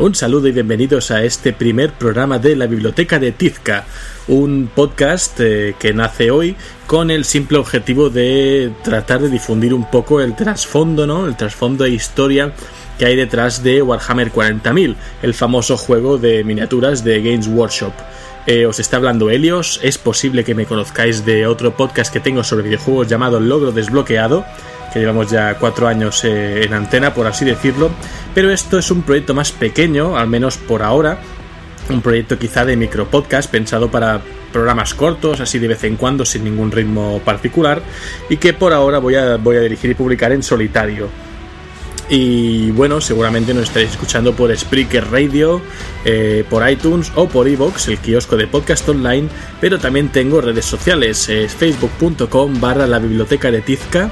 Un saludo y bienvenidos a este primer programa de la Biblioteca de Tizca, un podcast eh, que nace hoy con el simple objetivo de tratar de difundir un poco el trasfondo, ¿no? El trasfondo e historia que hay detrás de Warhammer 40.000, el famoso juego de miniaturas de Games Workshop. Eh, os está hablando Helios, es posible que me conozcáis de otro podcast que tengo sobre videojuegos llamado Logro Desbloqueado, que llevamos ya cuatro años eh, en antena, por así decirlo, pero esto es un proyecto más pequeño, al menos por ahora, un proyecto quizá de micro podcast pensado para programas cortos, así de vez en cuando, sin ningún ritmo particular, y que por ahora voy a, voy a dirigir y publicar en solitario. Y bueno, seguramente nos estaréis escuchando por Spreaker Radio, eh, por iTunes o por Evox, el kiosco de podcast online, pero también tengo redes sociales, es facebook.com barra la biblioteca de Tizca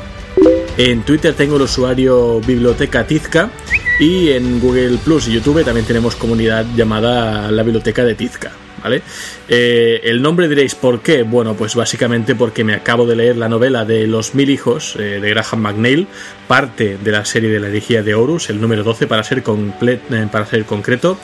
en Twitter tengo el usuario Biblioteca Tizca y en Google Plus y YouTube también tenemos comunidad llamada la Biblioteca de Tizca. ¿Vale? Eh, el nombre diréis por qué. Bueno, pues básicamente porque me acabo de leer la novela de Los Mil Hijos eh, de Graham McNeil, parte de la serie de la herejía de Horus, el número 12 para ser, eh, para ser concreto,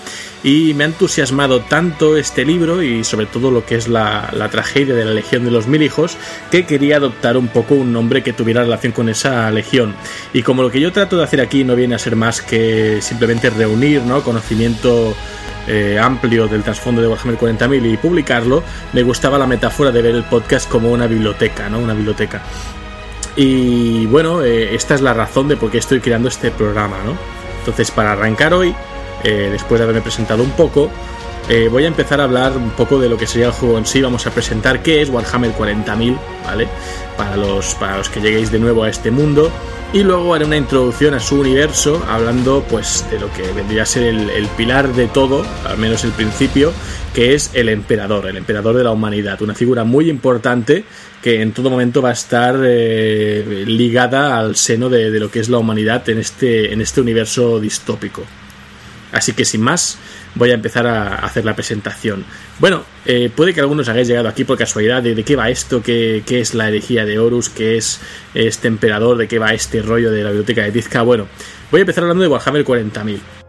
y me ha entusiasmado tanto este libro y sobre todo lo que es la, tragedia de la Legión de los Mil Hijos, que quería adoptar un poco un nombre que tuviera relación con esa legión. Y como lo que yo trato de hacer aquí no viene a ser más que simplemente reunir ¿no? conocimiento amplio del trasfondo de Warhammer 40.000 y publicarlo, me gustaba la metáfora de ver el podcast como una biblioteca, ¿no? Una biblioteca. Y bueno, eh, esta es la razón de por qué estoy creando este programa, ¿no? Entonces, para arrancar hoy, eh, después de haberme presentado un poco, voy a empezar a hablar un poco de lo que sería el juego en sí. Vamos a presentar qué es Warhammer 40.000, ¿vale? Para los, para los que lleguéis de nuevo a este mundo y luego haré una introducción a su universo hablando pues de lo que vendría a ser el, pilar de todo, al menos el principio, que es el emperador, el emperador de la humanidad, una figura muy importante que en todo momento va a estar eh, ligada al seno de, de, lo que es la humanidad en este, en este universo distópico. Así que sin más, voy a empezar a hacer la presentación. Bueno, eh, puede que algunos hagáis llegado aquí por casualidad de, de qué va esto, qué, qué, es la herejía de Horus, qué es este emperador, de qué va este rollo de la biblioteca de Tizca. Bueno, voy a empezar hablando de Warhammer 40.000.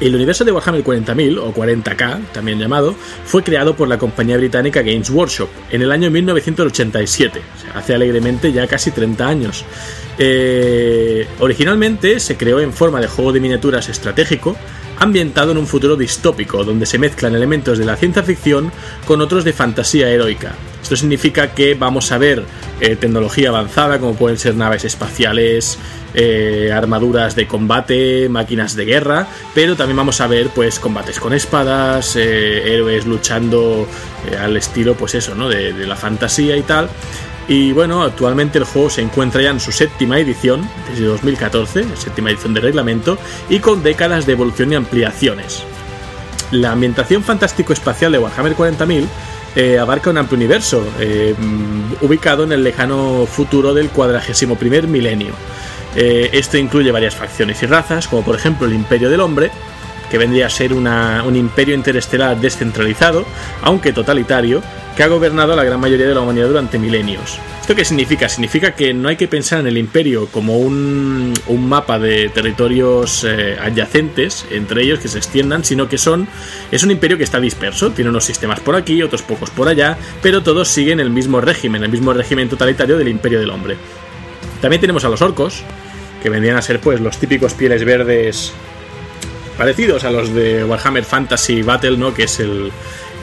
El universo de Warhammer 40.000, o 40k, también llamado, fue creado por la compañía británica Games Workshop en el año 1987, o sea, hace alegremente ya casi 30 años. Eh, originalmente se creó en forma de juego de miniaturas estratégico, ambientado en un futuro distópico, donde se mezclan elementos de la ciencia ficción con otros de fantasía heroica. Esto significa que vamos a ver eh, tecnología avanzada, como pueden ser naves espaciales, eh, armaduras de combate, máquinas de guerra, pero también vamos a ver pues combates con espadas, eh, héroes luchando al estilo, pues eso, ¿no? De, de la fantasía y tal. Y bueno, actualmente el juego se encuentra ya en su séptima edición, desde 2014, séptima edición de reglamento, y con décadas de evolución y ampliaciones. La ambientación fantástico-espacial de Warhammer 40.000 eh, abarca un amplio universo, eh, ubicado en el lejano futuro del cuadragésimo primer milenio. Eh, esto incluye varias facciones y razas, como por ejemplo el Imperio del Hombre, que vendría a ser un imperio interestelar descentralizado, aunque totalitario, que ha gobernado a la gran mayoría de la humanidad durante milenios. ¿Esto qué significa? Significa que no hay que pensar en el imperio como un, mapa de territorios eh, adyacentes entre ellos que se extiendan, sino que son es un imperio que está disperso, tiene unos sistemas por aquí, otros pocos por allá, pero todos siguen el mismo régimen, el mismo régimen totalitario del imperio del hombre. También tenemos a los orcos, que vendrían a ser pues los típicos pieles verdes parecidos a los de Warhammer Fantasy Battle, ¿no? Que es el,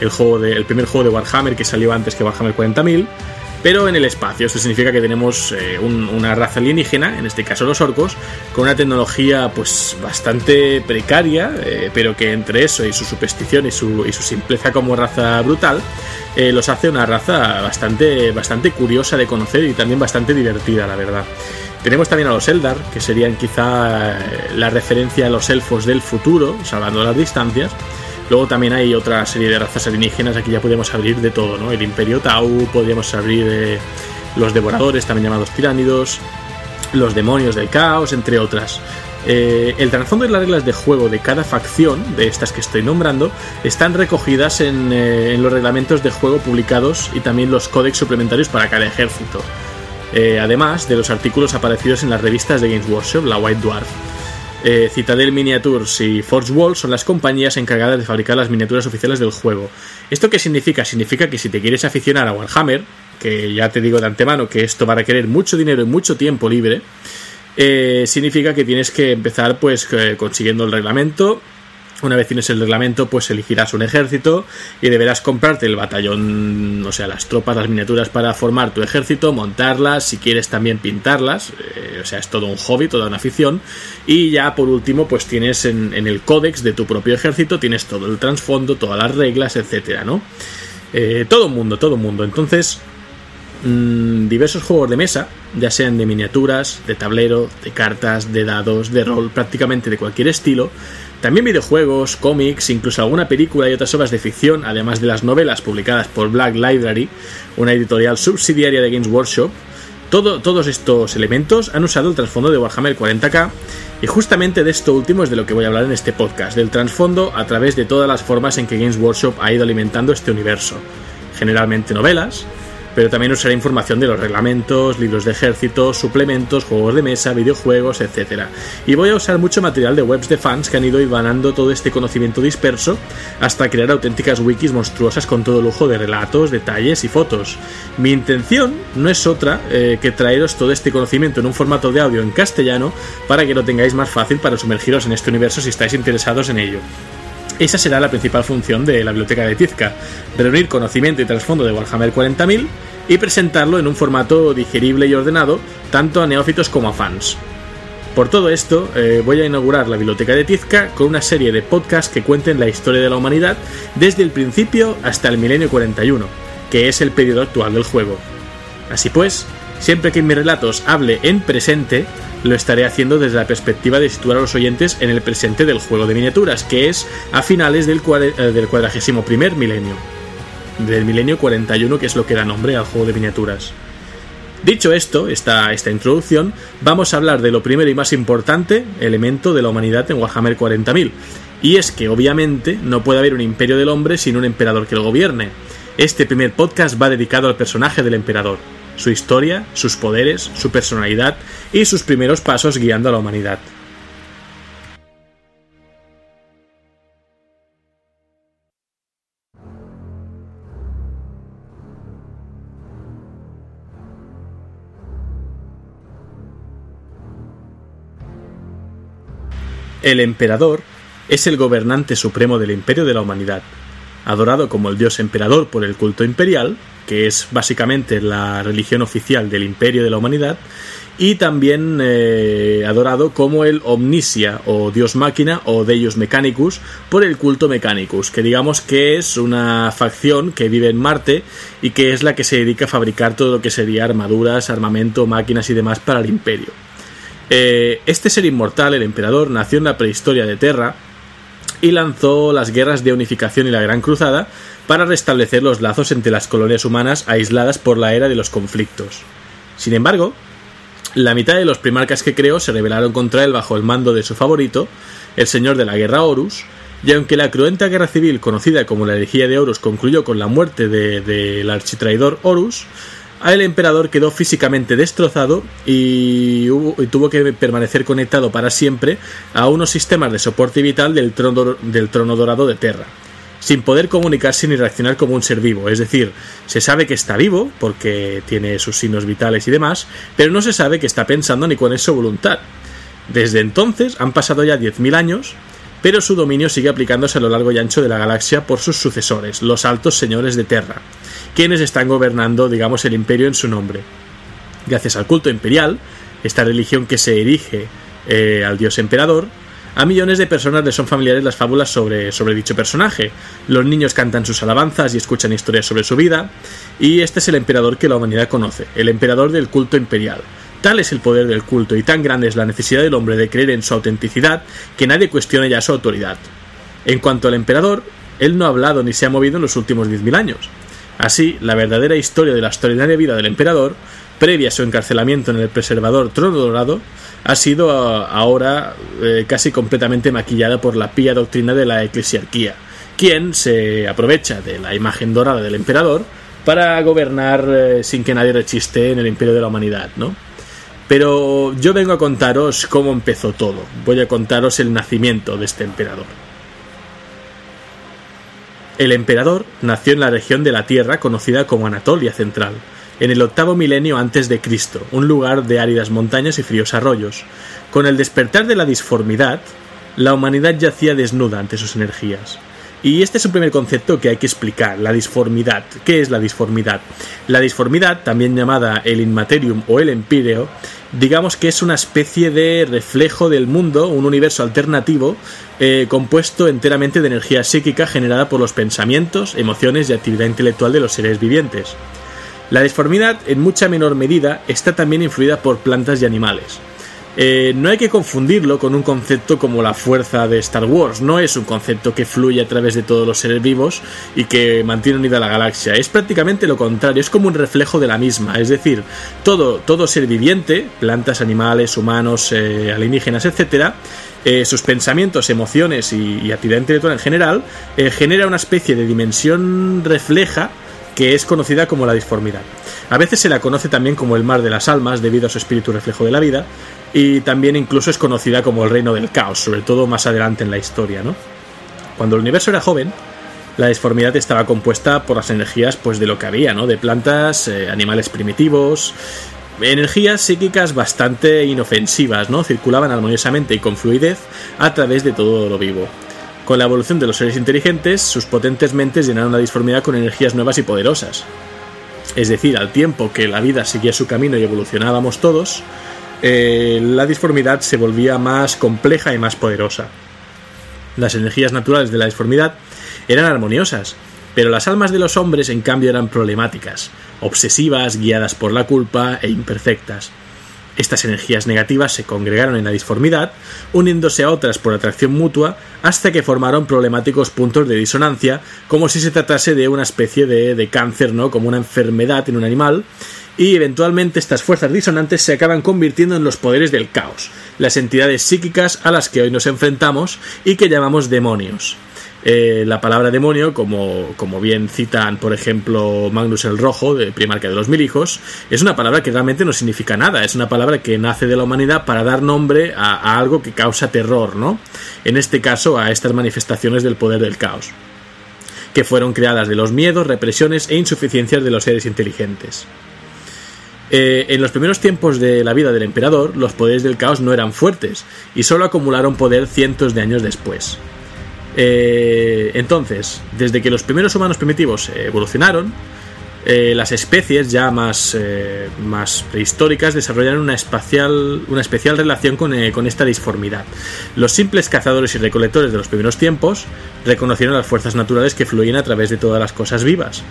el, juego de, el primer juego de Warhammer que salió antes que Warhammer 40.000, pero en el espacio. Esto significa que tenemos eh, una raza alienígena, en este caso los orcos, con una tecnología pues bastante precaria, eh, pero que entre eso y su superstición y su, y su simpleza como raza brutal, eh, los hace una raza bastante, bastante curiosa de conocer y también bastante divertida, la verdad. Tenemos también a los Eldar, que serían quizá la referencia a los elfos del futuro, salvando las distancias Luego también hay otra serie de razas alienígenas, aquí ya podemos abrir de todo, ¿no? El Imperio Tau, podríamos abrir de los devoradores, también llamados tiránidos, los demonios del caos, entre otras. Eh, el trasfondo y las reglas de juego de cada facción, de estas que estoy nombrando, están recogidas en, eh, en los reglamentos de juego publicados y también los códex suplementarios para cada ejército. Eh, además de los artículos aparecidos en las revistas de Games Workshop, la White Dwarf. Eh, Citadel Miniatures y Forge Wall son las compañías encargadas de fabricar las miniaturas oficiales del juego. ¿Esto qué significa? Significa que si te quieres aficionar a Warhammer, que ya te digo de antemano que esto va a requerir mucho dinero y mucho tiempo libre, eh, significa que tienes que empezar pues consiguiendo el reglamento una vez tienes el reglamento, pues elegirás un ejército y deberás comprarte el batallón, o sea, las tropas, las miniaturas para formar tu ejército, montarlas, si quieres también pintarlas, eh, o sea, es todo un hobby, toda una afición. Y ya por último, pues tienes en, el códex de tu propio ejército, tienes todo el trasfondo, todas las reglas, etcétera, ¿no? Eh, todo mundo, todo mundo. Entonces, mm, diversos juegos de mesa, ya sean de miniaturas, de tablero, de cartas, de dados, de rol, prácticamente de cualquier estilo, también videojuegos, cómics, incluso alguna película y otras obras de ficción, además de las novelas publicadas por Black Library, una editorial subsidiaria de Games Workshop. todos estos elementos han usado el trasfondo de Warhammer 40k y justamente de esto último es de lo que voy a hablar en este podcast, del trasfondo a través de todas las formas en que Games Workshop ha ido alimentando este universo. Generalmente novelas, pero también usaré información de los reglamentos, libros de ejército, suplementos, juegos de mesa, videojuegos, etc. Y voy a usar mucho material de webs de fans que han ido ibanando todo este conocimiento disperso hasta crear auténticas wikis monstruosas con todo lujo de relatos, detalles y fotos. Mi intención no es otra eh, que traeros todo este conocimiento en un formato de audio en castellano para que lo tengáis más fácil para sumergiros en este universo si estáis interesados en ello. Esa será la principal función de la biblioteca de Tizca, reunir conocimiento y trasfondo de Warhammer 40.000 y presentarlo en un formato digerible y ordenado tanto a neófitos como a fans. Por todo esto, eh, voy a inaugurar la biblioteca de Tizca con una serie de podcasts que cuenten la historia de la humanidad desde el principio hasta el milenio 41, que es el periodo actual del juego. Así pues, siempre que en mis relatos hable en presente, lo estaré haciendo desde la perspectiva de situar a los oyentes en el presente del juego de miniaturas, que es a finales del, eh, del cuadragésimo primer milenio, del milenio 41, que es lo que da nombre al juego de miniaturas. Dicho esto, esta, esta introducción, vamos a hablar de lo primero y más importante elemento de la humanidad en Warhammer 40.000, y es que obviamente no puede haber un imperio del hombre sin un emperador que lo gobierne. Este primer podcast va dedicado al personaje del emperador su historia, sus poderes, su personalidad y sus primeros pasos guiando a la humanidad. El emperador es el gobernante supremo del imperio de la humanidad, adorado como el dios emperador por el culto imperial, que es básicamente la religión oficial del imperio de la humanidad, y también eh, adorado como el Omnisia o Dios Máquina o Deus Mechanicus por el culto Mechanicus, que digamos que es una facción que vive en Marte y que es la que se dedica a fabricar todo lo que sería armaduras, armamento, máquinas y demás para el imperio. Eh, este ser inmortal, el emperador, nació en la prehistoria de Terra y lanzó las guerras de unificación y la Gran Cruzada para restablecer los lazos entre las colonias humanas aisladas por la era de los conflictos. Sin embargo, la mitad de los primarcas que creó se rebelaron contra él bajo el mando de su favorito, el señor de la guerra Horus, y aunque la cruenta guerra civil conocida como la herejía de Horus concluyó con la muerte del de, architraidor Horus, el emperador quedó físicamente destrozado y, tuvo que permanecer conectado para siempre a unos sistemas de soporte vital del trono, dorado de Terra, sin poder comunicarse ni reaccionar como un ser vivo. Es decir, se sabe que está vivo porque tiene sus signos vitales y demás, pero no se sabe que está pensando ni cuál es su voluntad. Desde entonces han pasado ya 10.000 años, pero su dominio sigue aplicándose a lo largo y ancho de la galaxia por sus sucesores, los altos señores de Terra quienes están gobernando, digamos, el imperio en su nombre. Gracias al culto imperial, esta religión que se erige eh, al dios emperador, a millones de personas les son familiares las fábulas sobre, sobre dicho personaje. Los niños cantan sus alabanzas y escuchan historias sobre su vida, y este es el emperador que la humanidad conoce, el emperador del culto imperial. Tal es el poder del culto y tan grande es la necesidad del hombre de creer en su autenticidad que nadie cuestione ya su autoridad. En cuanto al emperador, él no ha hablado ni se ha movido en los últimos 10.000 años. Así, la verdadera historia de la extraordinaria vida del emperador, previa a su encarcelamiento en el preservador Trono Dorado, ha sido ah, ahora eh, casi completamente maquillada por la pía doctrina de la eclesiarquía, quien se aprovecha de la imagen dorada del emperador para gobernar eh, sin que nadie rechiste en el imperio de la humanidad, ¿no? Pero yo vengo a contaros cómo empezó todo. Voy a contaros el nacimiento de este emperador. El emperador nació en la región de la Tierra conocida como Anatolia Central, en el octavo milenio antes de Cristo, un lugar de áridas montañas y fríos arroyos. Con el despertar de la disformidad, la humanidad yacía desnuda ante sus energías. Y este es un primer concepto que hay que explicar, la disformidad. ¿Qué es la disformidad? La disformidad, también llamada el inmaterium o el empíreo, digamos que es una especie de reflejo del mundo, un universo alternativo eh, compuesto enteramente de energía psíquica generada por los pensamientos, emociones y actividad intelectual de los seres vivientes. La disformidad, en mucha menor medida, está también influida por plantas y animales. Eh, no hay que confundirlo con un concepto como la fuerza de Star Wars. No es un concepto que fluye a través de todos los seres vivos y que mantiene unida la galaxia. Es prácticamente lo contrario, es como un reflejo de la misma. Es decir, todo, todo ser viviente, plantas, animales, humanos, eh, alienígenas, etc., eh, sus pensamientos, emociones y, actividad intelectual en general, genera una especie de dimensión refleja que es conocida como la disformidad. A veces se la conoce también como el mar de las almas debido a su espíritu reflejo de la vida, y también incluso es conocida como el reino del caos, sobre todo más adelante en la historia, ¿no? Cuando el universo era joven, la disformidad estaba compuesta por las energías pues de lo que había, ¿no? De plantas, eh, animales primitivos, energías psíquicas bastante inofensivas, ¿no? Circulaban armoniosamente y con fluidez a través de todo lo vivo. Con la evolución de los seres inteligentes, sus potentes mentes llenaron la disformidad con energías nuevas y poderosas. Es decir, al tiempo que la vida seguía su camino y evolucionábamos todos, eh, la disformidad se volvía más compleja y más poderosa. Las energías naturales de la disformidad eran armoniosas, pero las almas de los hombres en cambio eran problemáticas, obsesivas, guiadas por la culpa e imperfectas. Estas energías negativas se congregaron en la disformidad, uniéndose a otras por atracción mutua, hasta que formaron problemáticos puntos de disonancia, como si se tratase de una especie de, de cáncer, ¿no? como una enfermedad en un animal, y eventualmente estas fuerzas disonantes se acaban convirtiendo en los poderes del caos, las entidades psíquicas a las que hoy nos enfrentamos y que llamamos demonios. Eh, la palabra demonio, como, como, bien citan, por ejemplo, Magnus el Rojo, de Primarca de los Mil Hijos, es una palabra que realmente no significa nada, es una palabra que nace de la humanidad para dar nombre a, algo que causa terror, ¿no? En este caso, a estas manifestaciones del poder del caos, que fueron creadas de los miedos, represiones e insuficiencias de los seres inteligentes. Eh, en los primeros tiempos de la vida del emperador, los poderes del caos no eran fuertes y solo acumularon poder cientos de años después. Eh, entonces, desde que los primeros humanos primitivos evolucionaron, eh, las especies ya más, más prehistóricas desarrollaron una, espacial, una especial relación con, con, esta disformidad. Los simples cazadores y recolectores de los primeros tiempos reconocieron las fuerzas naturales que fluyen a través de todas las cosas vivas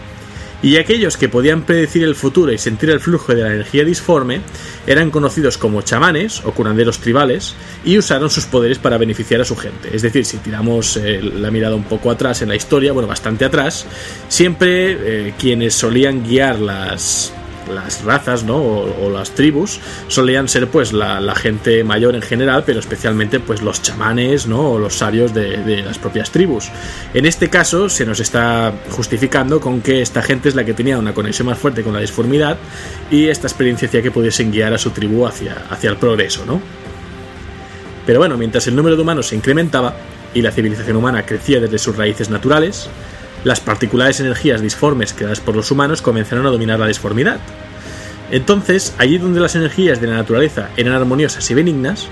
y aquellos que podían predecir el futuro y sentir el flujo de la energía disforme eran conocidos como chamanes o curanderos tribales y usaron sus poderes para beneficiar a su gente. Es decir, si tiramos eh, la mirada un poco atrás en la historia, bueno, bastante atrás, siempre eh, quienes solían guiar las, las razas ¿no? o, las tribus solían ser pues la, gente mayor en general pero especialmente pues los chamanes ¿no? o los sabios de, las propias tribus en este caso se nos está justificando con que esta gente es la que tenía una conexión más fuerte con la disformidad y esta experiencia hacía que pudiesen guiar a su tribu hacia, hacia el progreso ¿no? pero bueno mientras el número de humanos se incrementaba y la civilización humana crecía desde sus raíces naturales las particulares energías disformes creadas por los humanos comenzaron a dominar la disformidad. Entonces, allí donde las energías de la naturaleza eran armoniosas y benignas,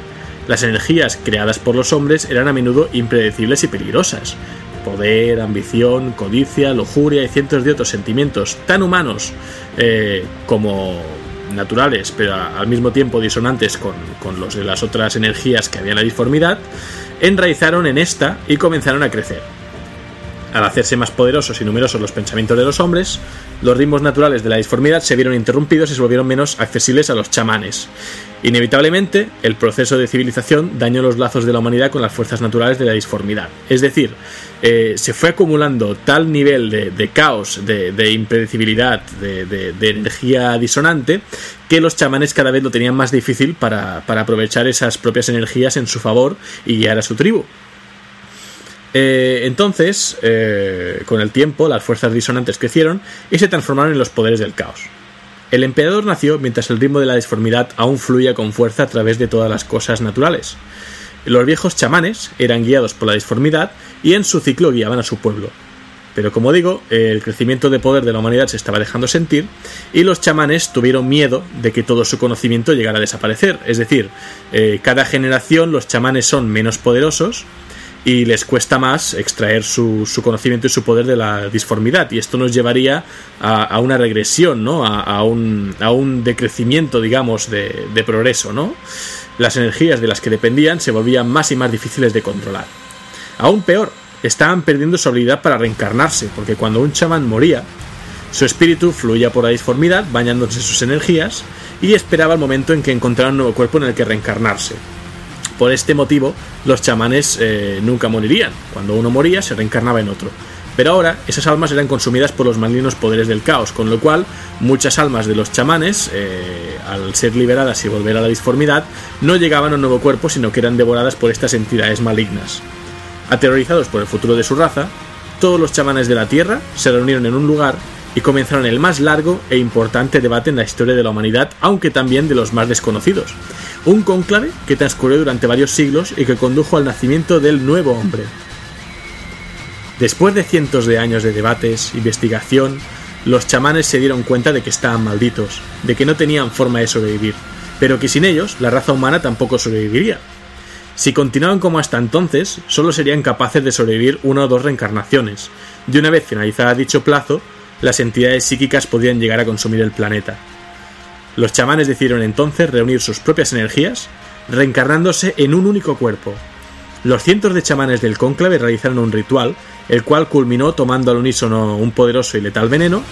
las energías creadas por los hombres eran a menudo impredecibles y peligrosas. Poder, ambición, codicia, lujuria y cientos de otros sentimientos tan humanos eh, como naturales, pero al mismo tiempo disonantes con, los de las otras energías que había en la disformidad, enraizaron en esta y comenzaron a crecer Al hacerse más poderosos y numerosos los pensamientos de los hombres, los ritmos naturales de la disformidad se vieron interrumpidos y se volvieron menos accesibles a los chamanes. Inevitablemente, el proceso de civilización dañó los lazos de la humanidad con las fuerzas naturales de la disformidad. Es decir, eh, se fue acumulando tal nivel de, caos, de, impredecibilidad, de, energía disonante, que los chamanes cada vez lo tenían más difícil para aprovechar esas propias energías en su favor y guiar a su tribu. Eh, entonces, eh, con el tiempo, las fuerzas disonantes crecieron y se transformaron en los poderes del caos. El emperador nació mientras el ritmo de la disformidad aún fluía con fuerza a través de todas las cosas naturales. Los viejos chamanes eran guiados por la disformidad y en su ciclo guiaban a su pueblo. Pero como digo, el crecimiento de poder de la humanidad se estaba dejando sentir y los chamanes tuvieron miedo de que todo su conocimiento llegara a desaparecer. Es decir, eh, cada generación los chamanes son menos poderosos y les cuesta más extraer su, conocimiento y su poder de la disformidad. Y esto nos llevaría a, una regresión, ¿no? A, un, a, un, decrecimiento, digamos, de, de, progreso, ¿no? Las energías de las que dependían se volvían más y más difíciles de controlar. Aún peor, estaban perdiendo su habilidad para reencarnarse, porque cuando un chamán moría, su espíritu fluía por la disformidad, bañándose sus energías, y esperaba el momento en que encontrara un nuevo cuerpo en el que reencarnarse. Por este motivo, los chamanes eh, nunca morirían. Cuando uno moría, se reencarnaba en otro. Pero ahora esas almas eran consumidas por los malignos poderes del caos, con lo cual muchas almas de los chamanes, eh, al ser liberadas y volver a la disformidad, no llegaban a un nuevo cuerpo, sino que eran devoradas por estas entidades malignas. Aterrorizados por el futuro de su raza, todos los chamanes de la Tierra se reunieron en un lugar y comenzaron el más largo e importante debate en la historia de la humanidad, aunque también de los más desconocidos. Un cónclave que transcurrió durante varios siglos y que condujo al nacimiento del nuevo hombre. Después de cientos de años de debates, investigación, los chamanes se dieron cuenta de que estaban malditos, de que no tenían forma de sobrevivir, pero que sin ellos la raza humana tampoco sobreviviría. Si continuaban como hasta entonces, solo serían capaces de sobrevivir una o dos reencarnaciones, y una vez finalizada dicho plazo, las entidades psíquicas podían llegar a consumir el planeta. Los chamanes decidieron entonces reunir sus propias energías, reencarnándose en un único cuerpo. Los cientos de chamanes del cónclave realizaron un ritual, el cual culminó tomando al unísono un poderoso y letal veneno,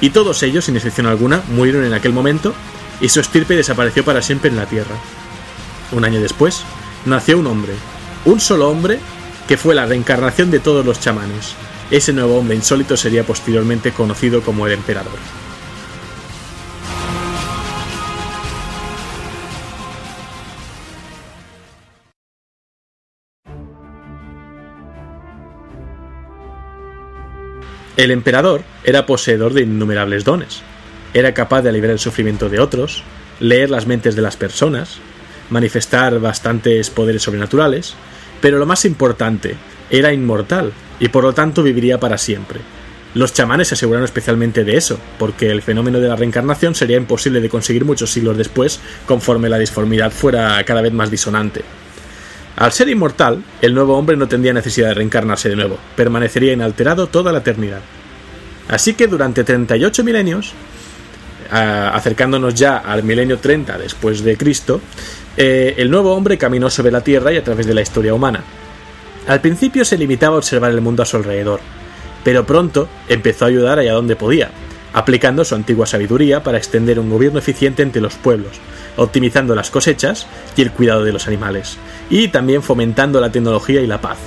y todos ellos, sin excepción alguna, murieron en aquel momento, y su estirpe desapareció para siempre en la Tierra. Un año después, nació un hombre, un solo hombre, que fue la reencarnación de todos los chamanes, ese nuevo hombre insólito sería posteriormente conocido como el emperador. El emperador era poseedor de innumerables dones. Era capaz de aliviar el sufrimiento de otros, leer las mentes de las personas, manifestar bastantes poderes sobrenaturales, pero lo más importante, era inmortal y por lo tanto viviría para siempre. Los chamanes se aseguraron especialmente de eso, porque el fenómeno de la reencarnación sería imposible de conseguir muchos siglos después, conforme la disformidad fuera cada vez más disonante. Al ser inmortal, el nuevo hombre no tendría necesidad de reencarnarse de nuevo, permanecería inalterado toda la eternidad. Así que durante 38 milenios, acercándonos ya al milenio 30 después de Cristo, eh, el nuevo hombre caminó sobre la Tierra y a través de la historia humana, al principio se limitaba a observar el mundo a su alrededor, pero pronto empezó a ayudar allá donde podía, aplicando su antigua sabiduría para extender un gobierno eficiente entre los pueblos, optimizando las cosechas y el cuidado de los animales, y también fomentando la tecnología y la paz.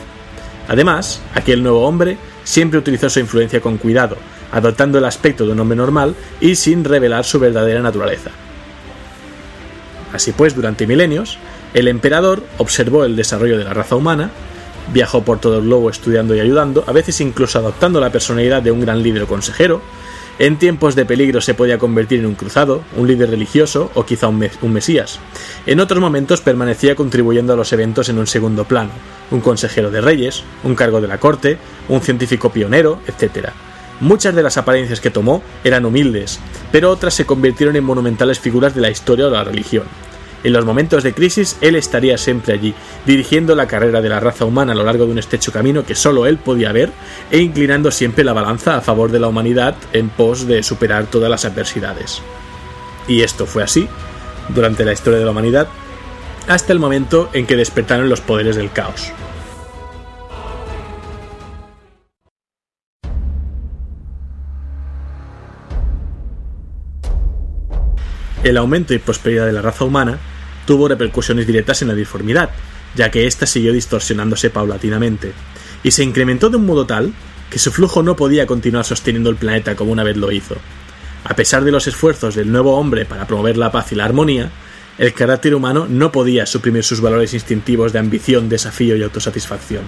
Además, aquel nuevo hombre siempre utilizó su influencia con cuidado, adoptando el aspecto de un hombre normal y sin revelar su verdadera naturaleza. Así pues, durante milenios, el emperador observó el desarrollo de la raza humana Viajó por todo el globo estudiando y ayudando, a veces incluso adoptando la personalidad de un gran líder o consejero. En tiempos de peligro se podía convertir en un cruzado, un líder religioso o quizá un, un mesías. En otros momentos permanecía contribuyendo a los eventos en un segundo plano, un consejero de reyes, un cargo de la corte, un científico pionero, etc. Muchas de las apariencias que tomó eran humildes, pero otras se convirtieron en monumentales figuras de la historia o la religión. En los momentos de crisis, él estaría siempre allí, dirigiendo la carrera de la raza humana a lo largo de un estrecho camino que solo él podía ver e inclinando siempre la balanza a favor de la humanidad en pos de superar todas las adversidades. Y esto fue así durante la historia de la humanidad hasta el momento en que despertaron los poderes del caos. El aumento y prosperidad de la raza humana tuvo repercusiones directas en la disformidad, ya que ésta siguió distorsionándose paulatinamente, y se incrementó de un modo tal que su flujo no podía continuar sosteniendo el planeta como una vez lo hizo. A pesar de los esfuerzos del nuevo hombre para promover la paz y la armonía, el carácter humano no podía suprimir sus valores instintivos de ambición, desafío y autosatisfacción.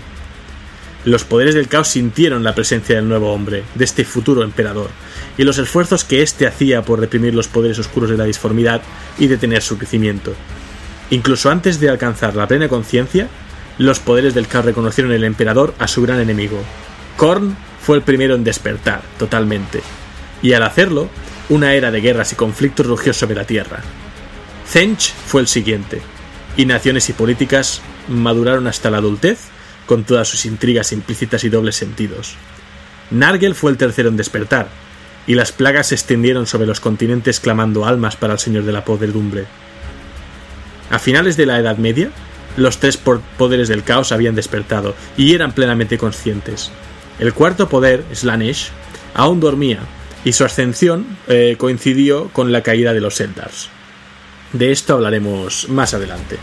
Los poderes del caos sintieron la presencia del nuevo hombre, de este futuro emperador, y los esfuerzos que éste hacía por reprimir los poderes oscuros de la disformidad y detener su crecimiento. Incluso antes de alcanzar la plena conciencia, los poderes del caos reconocieron el emperador a su gran enemigo. Korn fue el primero en despertar, totalmente, y al hacerlo, una era de guerras y conflictos rugió sobre la tierra. Zench fue el siguiente, y naciones y políticas maduraron hasta la adultez con todas sus intrigas implícitas y dobles sentidos. Nargel fue el tercero en despertar, y las plagas se extendieron sobre los continentes clamando almas para el Señor de la Podredumbre. A finales de la Edad Media, los tres poderes del caos habían despertado y eran plenamente conscientes. El cuarto poder, Slanesh, aún dormía, y su ascensión eh, coincidió con la caída de los Eldars. De esto hablaremos más adelante.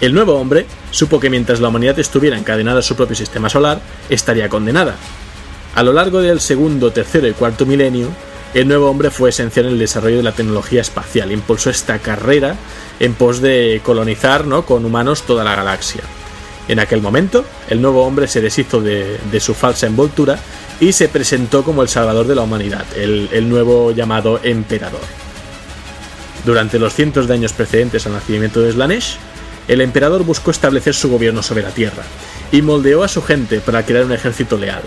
El nuevo hombre supo que mientras la humanidad estuviera encadenada a su propio sistema solar, estaría condenada. A lo largo del segundo, tercero y cuarto milenio, el nuevo hombre fue esencial en el desarrollo de la tecnología espacial, impulsó esta carrera en pos de colonizar ¿no? con humanos toda la galaxia. En aquel momento, el nuevo hombre se deshizo de, su falsa envoltura y se presentó como el salvador de la humanidad, el, el nuevo llamado emperador. Durante los cientos de años precedentes al nacimiento de Slanesh, el emperador buscó establecer su gobierno sobre la tierra y moldeó a su gente para crear un ejército leal.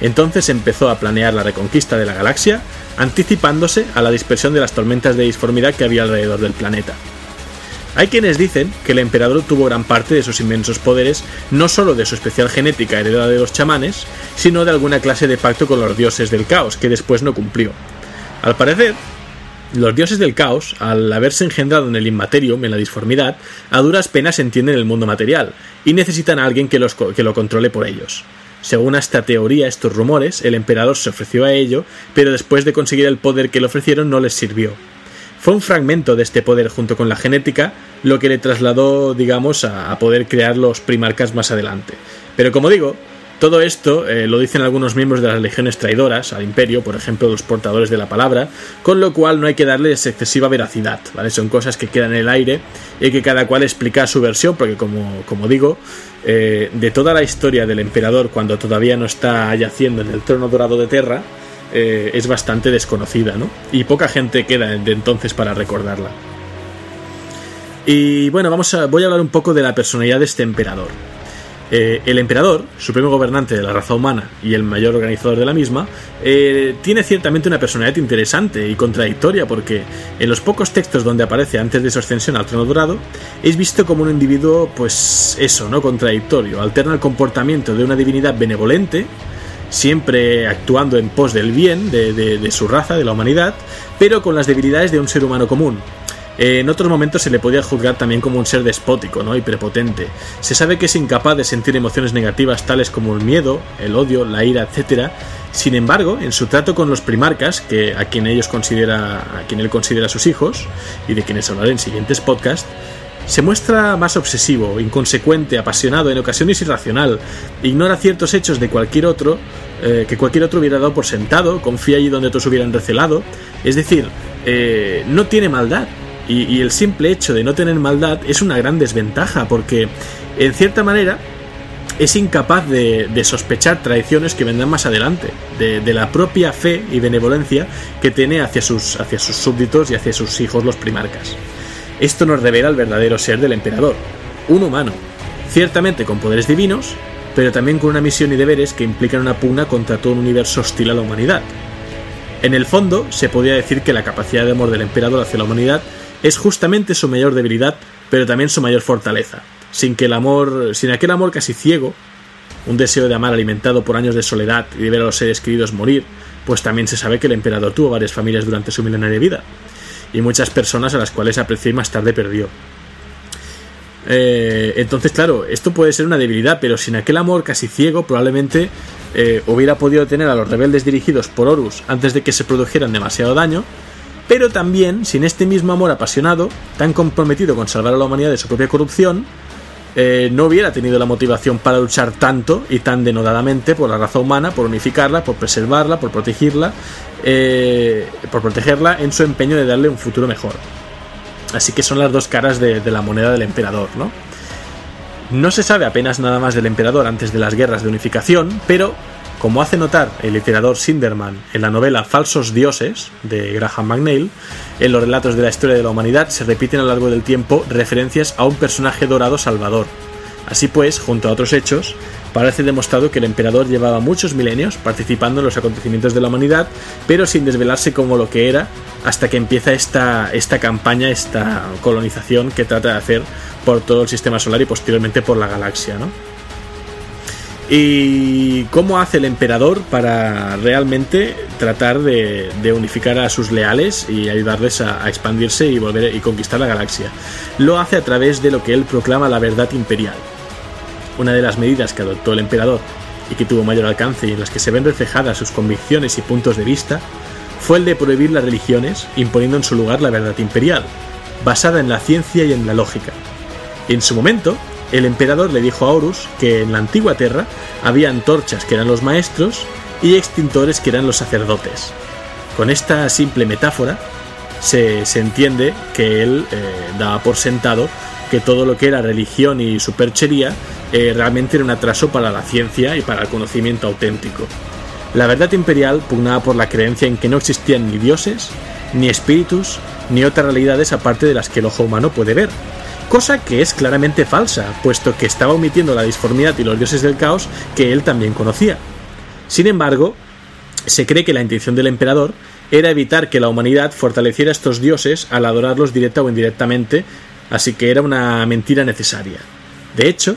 Entonces empezó a planear la reconquista de la galaxia, anticipándose a la dispersión de las tormentas de disformidad que había alrededor del planeta. Hay quienes dicen que el emperador tuvo gran parte de sus inmensos poderes no solo de su especial genética heredada de los chamanes, sino de alguna clase de pacto con los dioses del caos, que después no cumplió. Al parecer, los dioses del caos, al haberse engendrado en el inmaterium, en la disformidad, a duras penas entienden el mundo material y necesitan a alguien que, que lo controle por ellos. Según esta teoría, estos rumores, el emperador se ofreció a ello, pero después de conseguir el poder que le ofrecieron no les sirvió. Fue un fragmento de este poder junto con la genética lo que le trasladó, digamos, a, poder crear los primarcas más adelante. Pero como digo, todo esto eh, lo dicen algunos miembros de las legiones traidoras al imperio, por ejemplo los portadores de la palabra, con lo cual no hay que darles excesiva veracidad, ¿vale? Son cosas que quedan en el aire y que cada cual explica su versión, porque como, como digo, eh, de toda la historia del emperador cuando todavía no está yaciendo en el trono dorado de Terra, eh, es bastante desconocida, ¿no? Y poca gente queda de entonces para recordarla. Y bueno, vamos a, voy a hablar un poco de la personalidad de este emperador. Eh, el emperador, supremo gobernante de la raza humana y el mayor organizador de la misma, eh, tiene ciertamente una personalidad interesante y contradictoria porque en los pocos textos donde aparece antes de su ascensión al trono dorado es visto como un individuo, pues eso, ¿no? Contradictorio. Alterna el comportamiento de una divinidad benevolente, siempre actuando en pos del bien de su raza, de la humanidad, pero con las debilidades de un ser humano común, eh, en otros momentos se le podía juzgar también como un ser despótico ¿no? y prepotente. Se sabe que es incapaz de sentir emociones negativas tales como el miedo, el odio, la ira, etc. Sin embargo, en su trato con los primarcas, que a quien ellos considera, a quien él considera sus hijos, y de quienes hablaré en siguientes podcasts, se muestra más obsesivo, inconsecuente, apasionado, en ocasiones irracional, ignora ciertos hechos de cualquier otro eh, que cualquier otro hubiera dado por sentado, confía allí donde otros hubieran recelado, es decir, eh, no tiene maldad, y, el simple hecho de no tener maldad es una gran desventaja porque, en cierta manera, es incapaz de, sospechar traiciones que vendrán más adelante, de, la propia fe y benevolencia que tiene hacia sus, hacia sus súbditos y hacia sus hijos los primarcas. Esto nos revela el verdadero ser del emperador, un humano, ciertamente con poderes divinos, pero también con una misión y deberes que implican una pugna contra todo un universo hostil a la humanidad. En el fondo, se podría decir que la capacidad de amor del emperador hacia la humanidad es justamente su mayor debilidad, pero también su mayor fortaleza. Sin que el amor, sin aquel amor casi ciego, un deseo de amar alimentado por años de soledad y de ver a los seres queridos morir, pues también se sabe que el emperador tuvo varias familias durante su milenaria vida, y muchas personas a las cuales apreció y más tarde perdió. Eh, entonces, claro, esto puede ser una debilidad, pero sin aquel amor casi ciego, probablemente eh, hubiera podido tener a los rebeldes dirigidos por Horus antes de que se produjeran demasiado daño, pero también sin este mismo amor apasionado, tan comprometido con salvar a la humanidad de su propia corrupción, eh, no hubiera tenido la motivación para luchar tanto y tan denodadamente por la raza humana, por unificarla, por preservarla, por protegerla, eh, por protegerla en su empeño de darle un futuro mejor. Así que son las dos caras de, de la moneda del emperador, ¿no? No se sabe apenas nada más del emperador antes de las guerras de unificación, pero como hace notar el literador Sinderman en la novela Falsos Dioses de Graham McNeil, en los relatos de la historia de la humanidad se repiten a lo largo del tiempo referencias a un personaje dorado salvador. Así pues, junto a otros hechos, parece demostrado que el emperador llevaba muchos milenios participando en los acontecimientos de la humanidad, pero sin desvelarse como lo que era hasta que empieza esta, esta campaña, esta colonización que trata de hacer por todo el sistema solar y posteriormente por la galaxia, ¿no? ¿Y cómo hace el emperador para realmente tratar de, unificar a sus leales y ayudarles a, expandirse y volver y conquistar la galaxia? Lo hace a través de lo que él proclama la verdad imperial. Una de las medidas que adoptó el emperador y que tuvo mayor alcance y en las que se ven reflejadas sus convicciones y puntos de vista fue el de prohibir las religiones, imponiendo en su lugar la verdad imperial, basada en la ciencia y en la lógica. En su momento, el emperador le dijo a Horus que en la antigua Tierra había antorchas que eran los maestros y extintores que eran los sacerdotes. Con esta simple metáfora se, entiende que él eh, daba por sentado que todo lo que era religión y superchería eh, realmente era un atraso para la ciencia y para el conocimiento auténtico. La verdad imperial pugnaba por la creencia en que no existían ni dioses, ni espíritus, ni otras realidades aparte de las que el ojo humano puede ver, cosa que es claramente falsa, puesto que estaba omitiendo la disformidad y los dioses del caos que él también conocía. Sin embargo, se cree que la intención del emperador era evitar que la humanidad fortaleciera estos dioses al adorarlos directa o indirectamente, así que era una mentira necesaria. De hecho,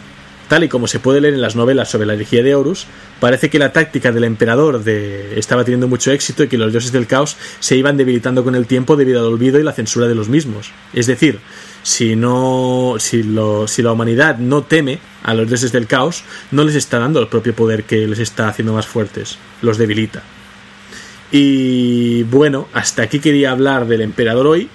tal y como se puede leer en las novelas sobre la herejía de Horus, parece que la táctica del emperador estaba teniendo mucho éxito y que los dioses del caos se iban debilitando con el tiempo debido al olvido y la censura de los mismos. Es decir, si no si, lo, si la humanidad no teme a los dioses del caos, no les está dando el propio poder que les está haciendo más fuertes, los debilita. Y bueno, hasta aquí quería hablar del emperador hoy.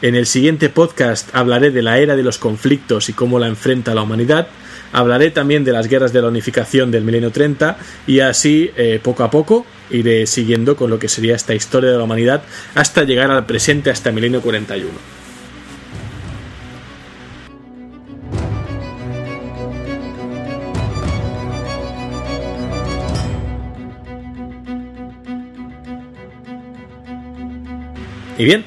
En el siguiente podcast hablaré de la era de los conflictos y cómo la enfrenta la humanidad. Hablaré también de las guerras de la unificación del milenio 30 y así eh, poco a poco iré siguiendo con lo que sería esta historia de la humanidad hasta llegar al presente, hasta el milenio 41. Y bien,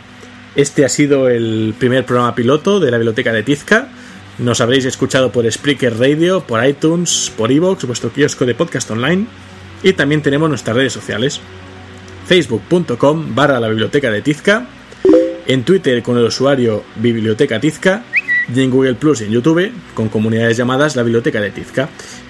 este ha sido el primer programa piloto de la biblioteca de Tizca. Nos habréis escuchado por Spreaker Radio, por iTunes, por Evox, vuestro kiosco de podcast online. Y también tenemos nuestras redes sociales. Facebook.com barra la biblioteca de Tizca. En Twitter con el usuario Biblioteca Tizca. Y en Google Plus y en YouTube con comunidades llamadas la biblioteca de Tizca.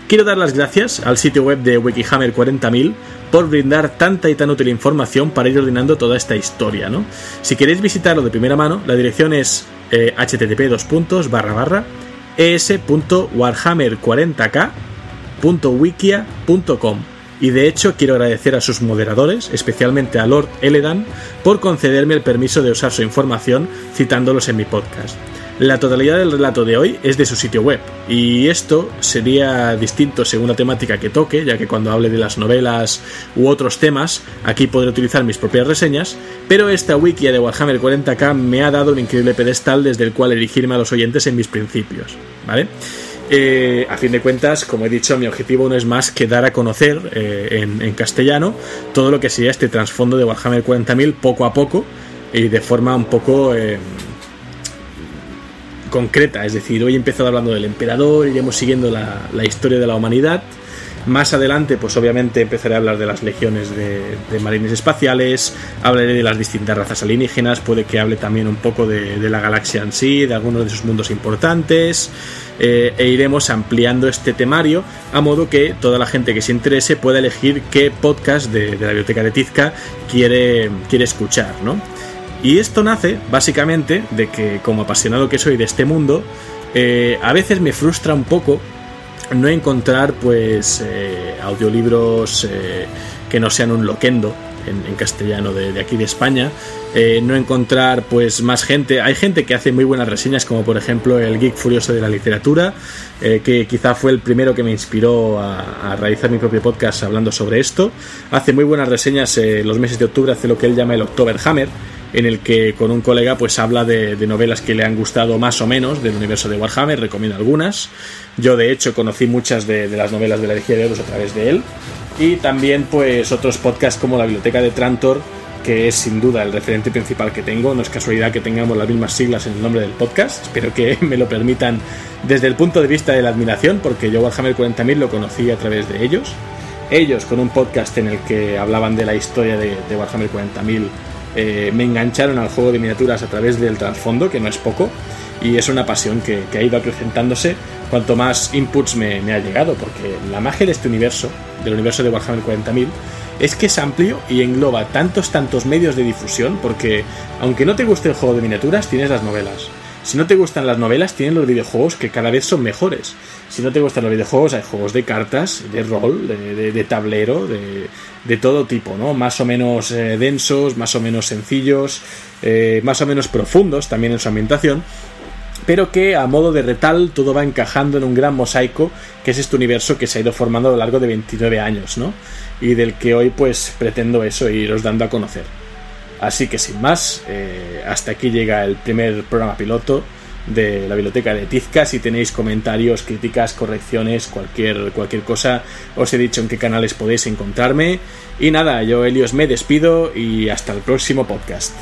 Quiero dar las gracias al sitio web de Wikihammer 40000 por brindar tanta y tan útil información para ir ordenando toda esta historia. ¿no? Si queréis visitarlo de primera mano, la dirección es eh, http es.warhammer40k.wikia.com y de hecho quiero agradecer a sus moderadores, especialmente a Lord Eledan, por concederme el permiso de usar su información citándolos en mi podcast. La totalidad del relato de hoy es de su sitio web, y esto sería distinto según la temática que toque, ya que cuando hable de las novelas u otros temas, aquí podré utilizar mis propias reseñas, pero esta wiki de Warhammer 40k me ha dado un increíble pedestal desde el cual erigirme a los oyentes en mis principios, ¿vale? Eh, a fin de cuentas, como he dicho, mi objetivo no es más que dar a conocer eh, en, en, castellano todo lo que sería este trasfondo de Warhammer 40.000 poco a poco y de forma un poco eh, concreta, es decir, hoy he empezado hablando del emperador, iremos siguiendo la, historia de la humanidad. Más adelante, pues obviamente empezaré a hablar de las legiones de, marines espaciales, hablaré de las distintas razas alienígenas, puede que hable también un poco de, la galaxia en sí, de algunos de sus mundos importantes, eh, e iremos ampliando este temario a modo que toda la gente que se interese pueda elegir qué podcast de, la biblioteca de Tizca quiere, quiere escuchar, ¿no? Y esto nace básicamente de que como apasionado que soy de este mundo, eh, a veces me frustra un poco no encontrar pues eh, audiolibros eh, que no sean un loquendo en, castellano de, aquí de España. No encontrar pues más gente. Hay gente que hace muy buenas reseñas, como por ejemplo el Geek Furioso de la Literatura, que quizá fue el primero que me inspiró a, realizar mi propio podcast hablando sobre esto. Hace muy buenas reseñas los meses de octubre, hace lo que él llama el October Hammer en el que con un colega pues habla de, novelas que le han gustado más o menos del universo de Warhammer, recomiendo algunas. Yo de hecho conocí muchas de, las novelas de la Legión de Euros a través de él. Y también pues otros podcasts como la Biblioteca de Trantor, que es sin duda el referente principal que tengo. No es casualidad que tengamos las mismas siglas en el nombre del podcast. Espero que me lo permitan desde el punto de vista de la admiración, porque yo Warhammer 40.000 lo conocí a través de ellos. Ellos con un podcast en el que hablaban de la historia de, de Warhammer 40.000 eh, me engancharon al juego de miniaturas a través del trasfondo, que no es poco, y es una pasión que, ha ido acrecentándose cuanto más inputs me, ha llegado, porque la magia de este universo, del universo de Warhammer 40.000, es que es amplio y engloba tantos, tantos medios de difusión, porque aunque no te guste el juego de miniaturas, tienes las novelas. Si no te gustan las novelas, tienes los videojuegos que cada vez son mejores. Si no te gustan los videojuegos, hay juegos de cartas, de rol, de, tablero, de, todo tipo, ¿no? Más o menos eh, densos, más o menos sencillos, eh, más o menos profundos también en su ambientación pero que a modo de retal todo va encajando en un gran mosaico que es este universo que se ha ido formando a lo largo de 29 años, ¿no? Y del que hoy pues pretendo eso, iros dando a conocer. Así que sin más, eh, hasta aquí llega el primer programa piloto de la biblioteca de Tizca. Si tenéis comentarios, críticas, correcciones, cualquier, cualquier cosa, os he dicho en qué canales podéis encontrarme. Y nada, yo Helios me despido y hasta el próximo podcast.